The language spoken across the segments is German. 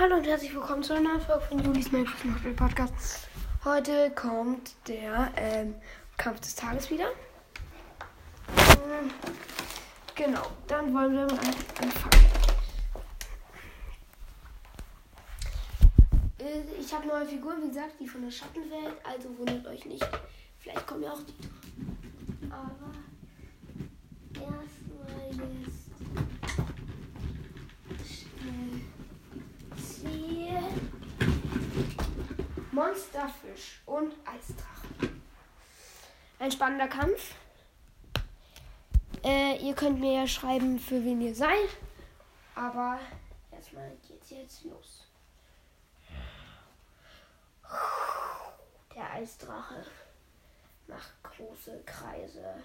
Hallo und herzlich willkommen zu einer neuen Folge von Julis Minecraft Macht Podcast. Heute kommt der ähm, Kampf des Tages wieder. Ähm, genau, dann wollen wir mal anfangen. Äh, ich habe neue Figuren, wie gesagt, die von der Schattenwelt, also wundert euch nicht. Vielleicht kommen ja auch die. Aber erstmal jetzt schnell ziehe Monsterfisch und Eisdrache. Ein spannender Kampf. Äh, ihr könnt mir ja schreiben, für wen ihr seid. Aber erstmal geht's jetzt los. Der Eisdrache macht große Kreise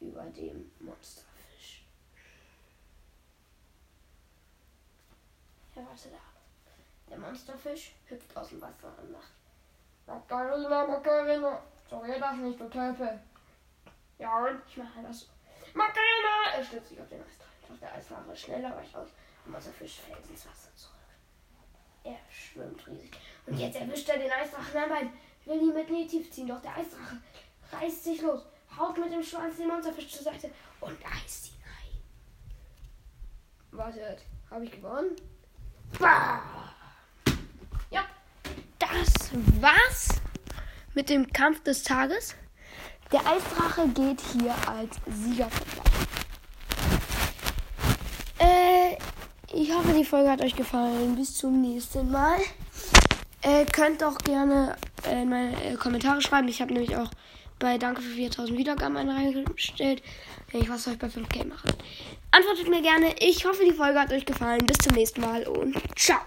über dem Monsterfisch. Ja, warte da. Der Monsterfisch hüpft aus dem Wasser und macht. Macarena, Macarena. So geht das nicht, du Tölpel. Ja, und ich mache das so. Macarena! Er stürzt sich auf den Eisdrache. Doch der Eisdrache schneller weicht aus. Der Monsterfisch fällt ins Wasser zurück. Er schwimmt riesig. Und jetzt erwischt er den Eisdrachen am Bein. Will ihn mit in die Tiefe ziehen, doch der Eisdrache reißt sich los, haut mit dem Schwanz den Monsterfisch zur Seite und reißt ihn ein. Wartet, habe ich gewonnen? Bah! War's mit dem Kampf des Tages. Der Eisdrache geht hier als Sieger. Äh, ich hoffe, die Folge hat euch gefallen. Bis zum nächsten Mal. Äh, könnt auch gerne äh, meine äh, Kommentare schreiben. Ich habe nämlich auch bei Danke für 4000 Wiedergaben eine reingestellt, ich was euch bei 5K mache. Antwortet mir gerne. Ich hoffe, die Folge hat euch gefallen. Bis zum nächsten Mal und ciao.